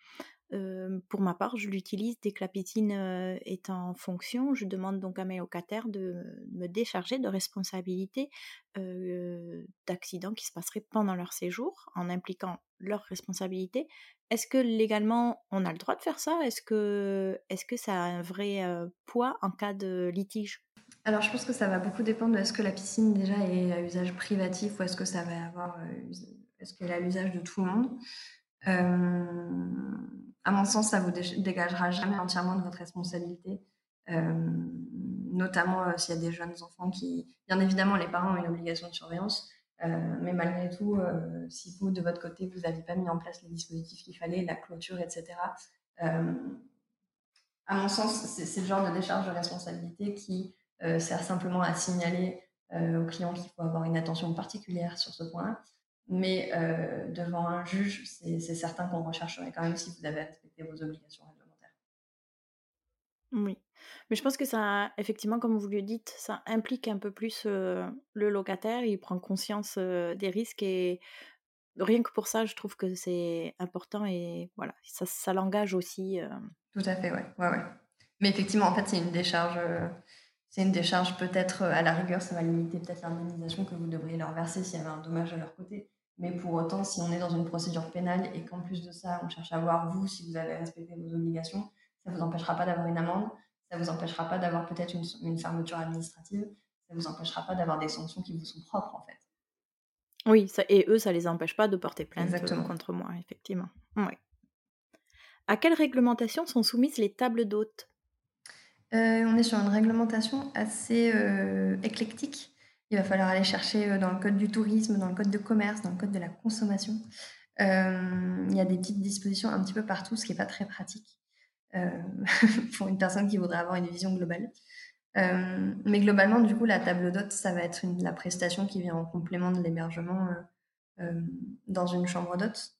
S2: pour ma part, je l'utilise dès que la piscine est en fonction. Je demande donc à mes locataires de me décharger de responsabilités d'accidents qui se passeraient pendant leur séjour, en impliquant leur responsabilité. Est-ce que légalement on a le droit de faire ça? Est-ce que, est que ça a un vrai poids en cas de litige?
S1: Alors, je pense que ça va beaucoup dépendre de est-ce que la piscine déjà est à usage privatif ou est-ce que ça va avoir, est-ce qu'elle à l'usage de tout le monde? Euh, à mon sens, ça vous dégagera jamais entièrement de votre responsabilité, euh, notamment euh, s'il y a des jeunes enfants qui, bien évidemment, les parents ont une obligation de surveillance, mais malgré tout, si vous, de votre côté, vous n'avez pas mis en place les dispositifs qu'il fallait, la clôture, etc., à mon sens, c'est le genre de décharge de responsabilité qui sert simplement à signaler aux clients qu'il faut avoir une attention particulière sur ce point mais euh, devant un juge, c'est certain qu'on rechercherait quand même si vous avez respecté vos obligations réglementaires.
S2: Oui, mais je pense que ça, effectivement, comme vous le dites, ça implique un peu plus euh, le locataire, il prend conscience euh, des risques et rien que pour ça, je trouve que c'est important et voilà, ça, ça l'engage aussi.
S1: Tout à fait, ouais. ouais, ouais. Mais effectivement, en fait, c'est une décharge. c'est une décharge peut-être à la rigueur, ça va limiter peut-être l'indemnisation que vous devriez leur verser s'il y avait un dommage à leur côté. Mais pour autant, si on est dans une procédure pénale et qu'en plus de ça, on cherche à voir vous si vous avez respecté vos obligations, ça ne vous empêchera pas d'avoir une amende. ça ne vous empêchera pas d'avoir peut-être une, fermeture administrative, ça ne vous empêchera pas d'avoir des sanctions qui vous sont propres en fait.
S2: Oui, ça, et eux, ça ne les empêche pas de porter plainte euh, contre moi, effectivement. Oui. À quelle réglementation sont soumises les tables d'hôtes?
S1: Euh, On est sur une réglementation assez euh, éclectique. Il va falloir aller chercher dans le code du tourisme, dans le code de commerce, dans le code de la consommation. il y a des petites dispositions un petit peu partout, ce qui n'est pas très pratique. Euh, [LAUGHS] pour une personne qui voudrait avoir une vision globale. Euh, mais globalement, du coup, la table d'hôte, ça va être la prestation qui vient en complément de l'hébergement euh, dans une chambre d'hôte.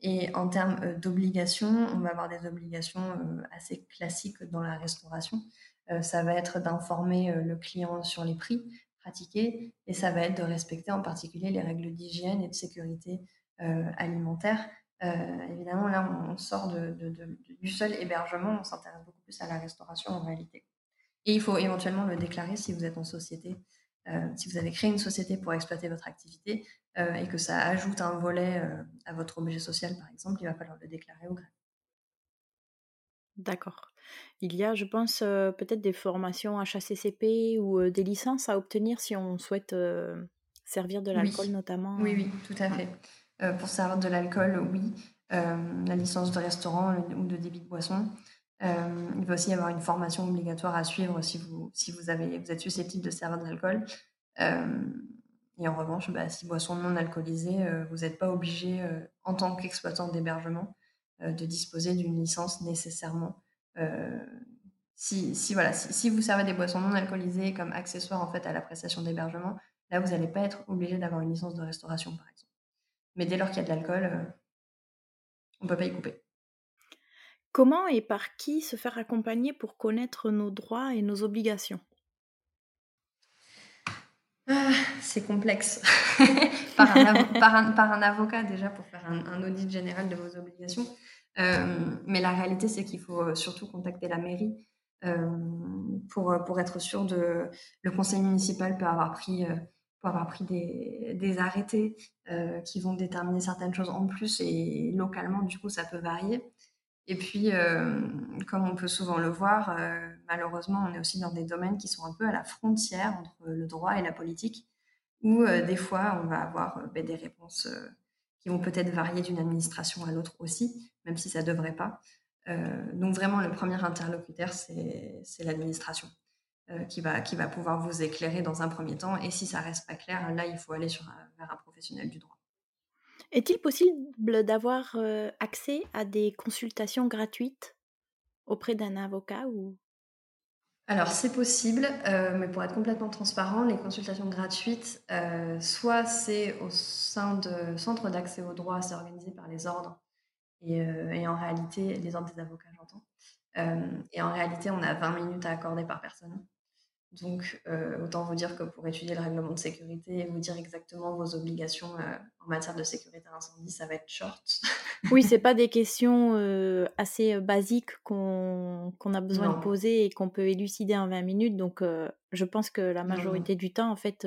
S1: et en termes d'obligations, on va avoir des obligations assez classiques dans la restauration. Ça va être d'informer le client sur les prix pratiqués et ça va être de respecter en particulier les règles d'hygiène et de sécurité alimentaire euh, évidemment, là, on, sort du seul hébergement, on s'intéresse beaucoup plus à la restauration en réalité. Et il faut éventuellement le déclarer si vous êtes en société, euh, si vous avez créé une société pour exploiter votre activité euh, et que ça ajoute un volet à votre objet social, par exemple, il va falloir le déclarer au greffe.
S2: D'accord. Il y a, je pense, peut-être des formations HACCP ou des licences à obtenir si on souhaite servir de l'alcool notamment.
S1: Oui, oui, tout à fait. Euh, pour servir de l'alcool, oui. Euh, la licence de restaurant ou de débit de boisson. Euh, il va aussi y avoir une formation obligatoire à suivre si vous, si vous, avez, vous êtes susceptible de servir de l'alcool. et en revanche, bah, si boisson non alcoolisée, vous n'êtes pas obligé, en tant qu'exploitant d'hébergement, de disposer d'une licence nécessairement. si, si, voilà, si, si, vous servez des boissons non alcoolisées comme accessoire en fait, à la prestation d'hébergement, là, vous n'allez pas être obligé d'avoir une licence de restauration, par exemple. Mais dès lors qu'il y a de l'alcool, euh, on ne peut pas y couper.
S2: Comment et par qui se faire accompagner pour connaître nos droits et nos obligations?
S1: Ah, C'est complexe. [LAUGHS] par, un avocat déjà pour faire un, audit général de vos obligations. Euh, mais la réalité, c'est qu'il faut euh, surtout contacter la mairie pour, pour être sûr de... Le conseil municipal peut avoir pris avoir pris des, des arrêtés euh, qui vont déterminer certaines choses en plus et localement, du coup, ça peut varier. Et puis, euh, comme on peut souvent le voir, euh, malheureusement, on est aussi dans des domaines qui sont un peu à la frontière entre le droit et la politique, où des fois, on va avoir ben, des réponses qui vont peut-être varier d'une administration à l'autre aussi, même si ça ne devrait pas. donc vraiment, le premier interlocuteur, c'est l'administration. Euh, qui, va, pouvoir vous éclairer dans un premier temps. Et si ça reste pas clair, là, il faut aller vers un professionnel du droit.
S2: Est-il possible d'avoir euh, accès à des consultations gratuites auprès d'un avocat ou
S1: alors c'est possible, euh, mais pour être complètement transparent, les consultations gratuites, soit c'est au sein de centres d'accès au droit, c'est organisé par les ordres, et, et, en réalité, les ordres des avocats j'entends, et en réalité on a 20 minutes à accorder par personne. Donc, euh, autant vous dire que pour étudier le règlement de sécurité et vous dire exactement vos obligations euh, en matière de sécurité incendie, ça va être short. [LAUGHS]
S2: oui, c'est pas des questions euh, assez basiques qu'on a besoin de poser et qu'on peut élucider en 20 minutes. Donc, je pense que la majorité du temps, en fait,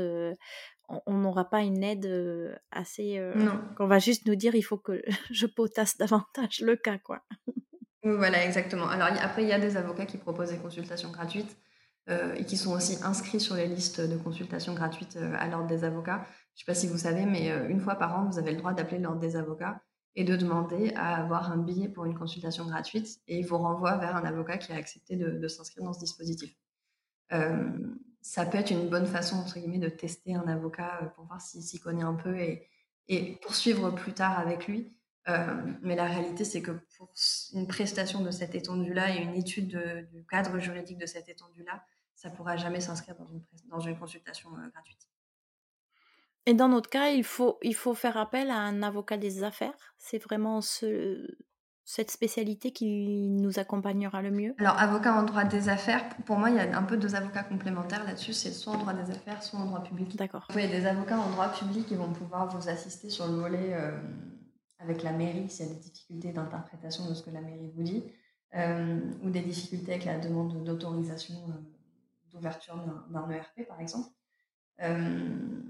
S2: on n'aura pas une aide assez. Non. Qu'on va juste nous dire il faut que [LAUGHS] je potasse davantage le cas, quoi.
S1: voilà, exactement. Alors, après, il y a des avocats qui proposent des consultations gratuites. Euh, et qui sont aussi inscrits sur les listes de consultation gratuites euh, à l'ordre des avocats. Je ne sais pas si vous savez, mais euh, une fois par an, vous avez le droit d'appeler l'ordre des avocats et de demander à avoir un billet pour une consultation gratuite et il vous renvoie vers un avocat qui a accepté de, s'inscrire dans ce dispositif. ça peut être une bonne façon, entre guillemets, de tester un avocat pour voir s'il s'y connaît un peu et, et, poursuivre plus tard avec lui. mais la réalité, c'est que pour une prestation de cette étendue-là et une étude du cadre juridique de cette étendue-là, ça ne pourra jamais s'inscrire dans une, dans une consultation euh, gratuite.
S2: Et dans notre cas, il faut, il faut faire appel à un avocat des affaires. C'est vraiment ce, cette spécialité qui nous accompagnera le mieux
S1: Alors, avocat en droit des affaires, pour moi, il y a un peu deux avocats complémentaires là-dessus. C'est soit en droit des affaires, soit en droit public.
S2: D'accord.
S1: Il y a des avocats en droit public qui vont pouvoir vous assister sur le volet euh, avec la mairie s'il y a des difficultés d'interprétation de ce que la mairie vous dit, euh, ou des difficultés avec la demande d'autorisation d'ouverture d'un ERP, par exemple. Euh,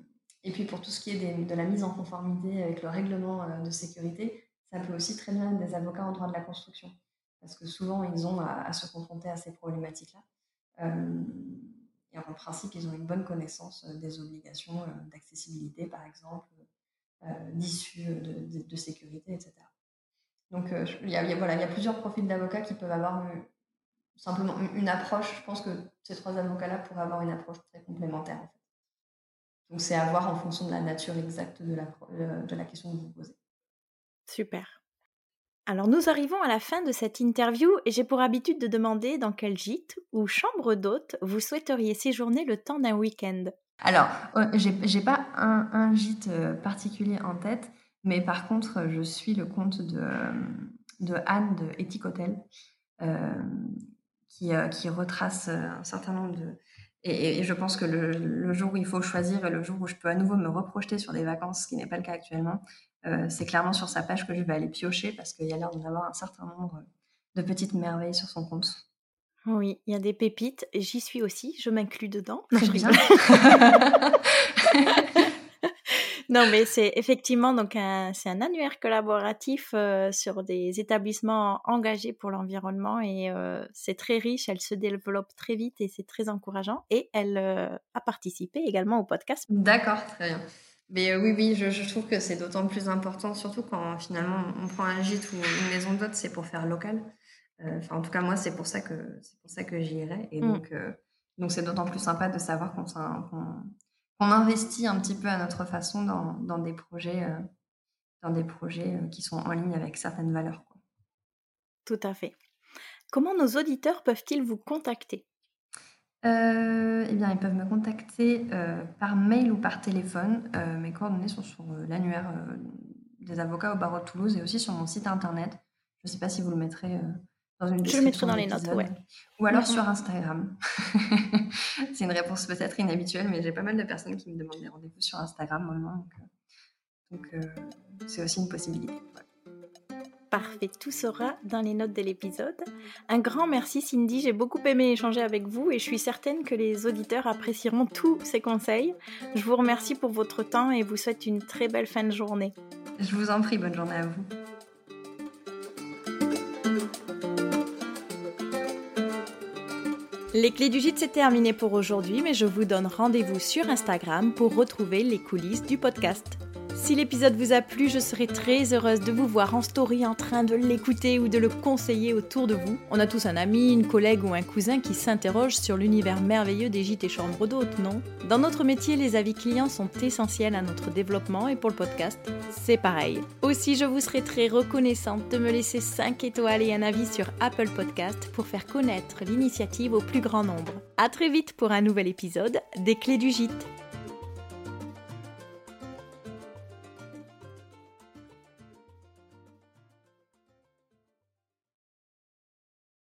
S1: et puis pour tout ce qui est de la mise en conformité avec le règlement euh, de sécurité, ça peut aussi très bien être des avocats en droit de la construction. parce que souvent, ils ont à, se confronter à ces problématiques-là. et en principe, ils ont une bonne connaissance des obligations d'accessibilité, par exemple, d'issues de, sécurité, etc. Donc, il y, a, y a plusieurs profils d'avocats qui peuvent avoir simplement une approche. Je pense que ces trois avocats-là pourraient avoir une approche très complémentaire. En fait. Donc, c'est à voir en fonction de la nature exacte de la, de la question que vous posez.
S2: Super. Alors nous arrivons à la fin de cette interview et j'ai pour habitude de demander dans quel gîte ou chambre d'hôte vous souhaiteriez séjourner le temps d'un week-end.
S1: Alors, j'ai pas un, un, gîte euh, particulier en tête, mais par contre, je suis le compte de, de Anne de Ethic Hotel, euh, qui, euh, qui, retrace un certain nombre de... Et, je pense que le, le, jour où il faut choisir et le jour où je peux à nouveau me reprojeter sur des vacances, ce qui n'est pas le cas actuellement, euh, c'est clairement sur sa page que je vais aller piocher parce qu'il y a l'air d'en avoir un certain nombre de petites merveilles sur son compte.
S2: Oui, il y a des pépites. J'y suis aussi, je m'inclus dedans. [LAUGHS] [LAUGHS] Non, mais c'est effectivement donc un, c'est un annuaire collaboratif euh, sur des établissements engagés pour l'environnement et euh, c'est très riche. Elle se développe très vite et c'est très encourageant. Et elle a participé également au podcast.
S1: D'accord, très bien. Mais euh, oui, oui, je, je trouve que c'est d'autant plus important, surtout quand finalement on prend un gîte ou une maison d'hôte, c'est pour faire local. Euh, enfin, en tout cas, moi, c'est pour ça que c'est pour ça que j'y irai. Et mm. donc, euh, donc c'est d'autant plus sympa de savoir qu'on qu'on investit un petit peu à notre façon dans, dans des projets, dans des projets qui sont en ligne avec certaines valeurs. Quoi.
S2: Tout à fait. Comment nos auditeurs peuvent-ils vous contacter?
S1: Euh, eh bien, ils peuvent me contacter euh, par mail ou par téléphone. Euh, mes coordonnées sont sur l'annuaire des avocats au barreau de Toulouse et aussi sur mon site internet. Je ne sais pas si vous le mettrez dans une description. Je le mettrai dans les notes, ouais. Ou alors sur Instagram. [LAUGHS] C'est une réponse peut-être inhabituelle, mais j'ai pas mal de personnes qui me demandent des rendez-vous sur Instagram maintenant. Donc, c'est aussi une possibilité.
S2: Parfait, tout sera dans les notes de l'épisode. Un grand merci Cindy, j'ai beaucoup aimé échanger avec vous et je suis certaine que les auditeurs apprécieront tous ces conseils. Je vous remercie pour votre temps et vous souhaite une très belle fin de journée.
S1: Je vous en prie, bonne journée à vous.
S2: Les clés du gîte, c'est terminé pour aujourd'hui, mais je vous donne rendez-vous sur Instagram pour retrouver les coulisses du podcast. Si l'épisode vous a plu, je serai très heureuse de vous voir en story en train de l'écouter ou de le conseiller autour de vous. On a tous un ami, une collègue ou un cousin qui s'interroge sur l'univers merveilleux des gîtes et chambres d'hôtes, non? Dans notre métier, les avis clients sont essentiels à notre développement et pour le podcast, c'est pareil. Aussi, je vous serai très reconnaissante de me laisser 5 étoiles et un avis sur Apple Podcast pour faire connaître l'initiative au plus grand nombre. A très vite pour un nouvel épisode des Clés du Gîte.